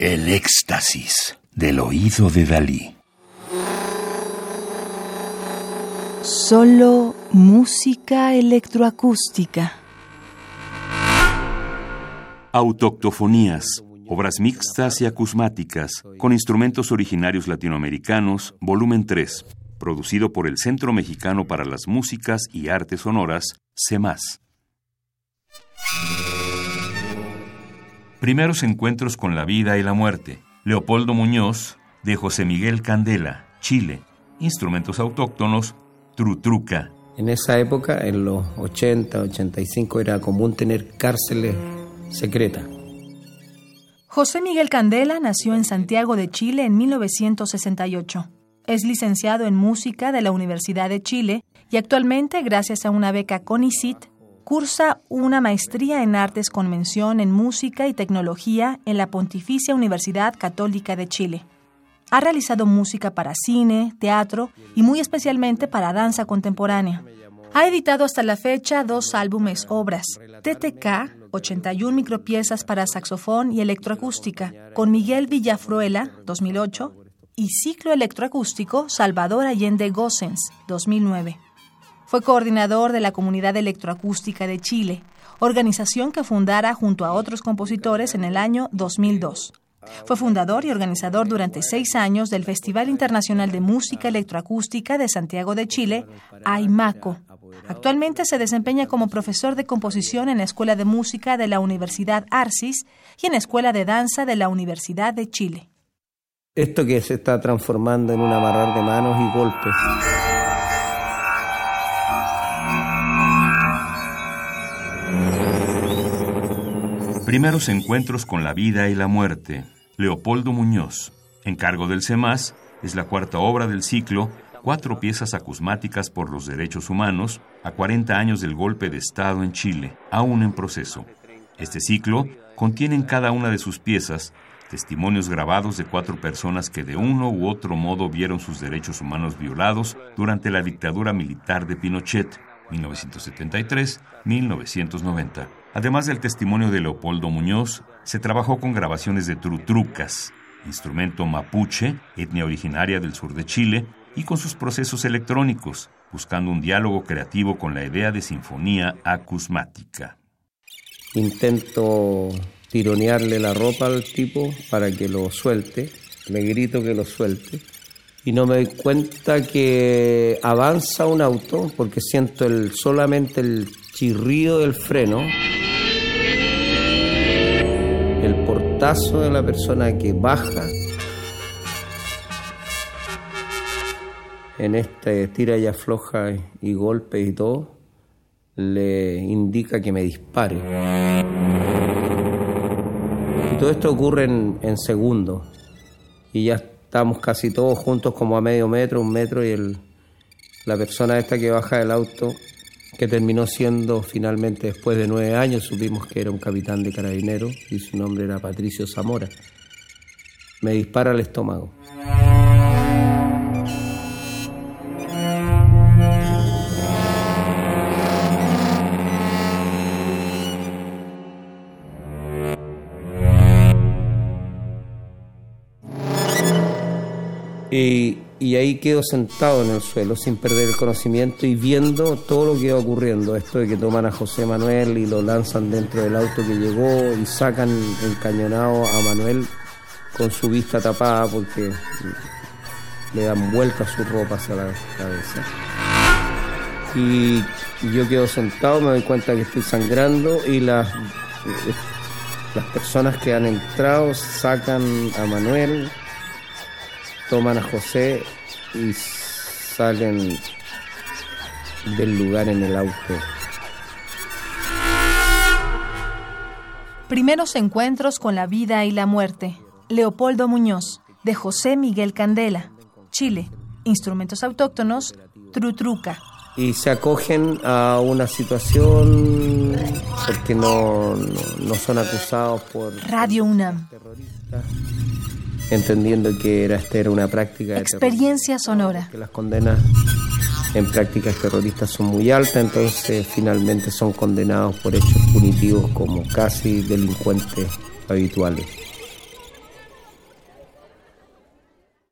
El éxtasis del oído de Dalí. Solo música electroacústica. Autoctofonías, obras mixtas y acusmáticas, con instrumentos originarios latinoamericanos, volumen 3, producido por el Centro Mexicano para las Músicas y Artes Sonoras, CEMAS. Primeros encuentros con la vida y la muerte. Leopoldo Muñoz, de José Miguel Candela, Chile. Instrumentos autóctonos, Trutruca. En esa época, en los 80, 85, era común tener cárceles secretas. José Miguel Candela nació en Santiago de Chile en 1968. Es licenciado en música de la Universidad de Chile y actualmente, gracias a una beca CONICIT, cursa una maestría en artes con mención en música y tecnología en la Pontificia Universidad Católica de Chile. Ha realizado música para cine, teatro y muy especialmente para danza contemporánea. Ha editado hasta la fecha dos álbumes obras, TTK, 81 micropiezas para saxofón y electroacústica, con Miguel Villafruela, 2008, y Ciclo Electroacústico Salvador Allende Gossens, 2009. Fue coordinador de la Comunidad Electroacústica de Chile, organización que fundara junto a otros compositores en el año 2002. Fue fundador y organizador durante seis años del Festival Internacional de Música Electroacústica de Santiago de Chile, AIMACO. Actualmente se desempeña como profesor de composición en la Escuela de Música de la Universidad Arcis y en la Escuela de Danza de la Universidad de Chile. Esto que se está transformando en un amarrar de manos y golpes. Primeros encuentros con la vida y la muerte. Leopoldo Muñoz. Encargo del CEMAS es la cuarta obra del ciclo Cuatro piezas acusmáticas por los derechos humanos a 40 años del golpe de Estado en Chile, aún en proceso. Este ciclo contiene en cada una de sus piezas testimonios grabados de cuatro personas que de uno u otro modo vieron sus derechos humanos violados durante la dictadura militar de Pinochet, 1973-1990. Además del testimonio de Leopoldo Muñoz, se trabajó con grabaciones de trutrucas, instrumento mapuche, etnia originaria del sur de Chile, y con sus procesos electrónicos, buscando un diálogo creativo con la idea de sinfonía acusmática. Intento tironearle la ropa al tipo para que lo suelte, le grito que lo suelte y no me doy cuenta que avanza un auto porque siento el, solamente el chirrido del freno, portazo de la persona que baja en este tira y afloja y golpe y todo, le indica que me dispare. Y todo esto ocurre en, en segundos. Y ya Estábamos casi todos juntos como a medio metro, un metro, y el, la persona esta que baja del auto, que terminó siendo finalmente después de nueve años, supimos que era un capitán de carabineros y su nombre era Patricio Zamora, me dispara al estómago. Y, ahí quedo sentado en el suelo sin perder el conocimiento y viendo todo lo que iba ocurriendo. Esto de que toman a José Manuel y lo lanzan dentro del auto que llegó y sacan encañonado a Manuel con su vista tapada porque le dan vuelta su ropa hacia la cabeza. Y yo quedo sentado, me doy cuenta que estoy sangrando y las, las personas que han entrado sacan a Manuel toman a José y salen del lugar en el auto. Primeros encuentros con la vida y la muerte. Leopoldo Muñoz, de José Miguel Candela, Chile. Instrumentos autóctonos, Trutruca. Y se acogen a una situación porque no, no, son acusados por... Radio UNAM entendiendo que era, esta era una práctica de experiencia sonora. Que las condenas en prácticas terroristas son muy altas, entonces finalmente son condenados por hechos punitivos como casi delincuentes habituales.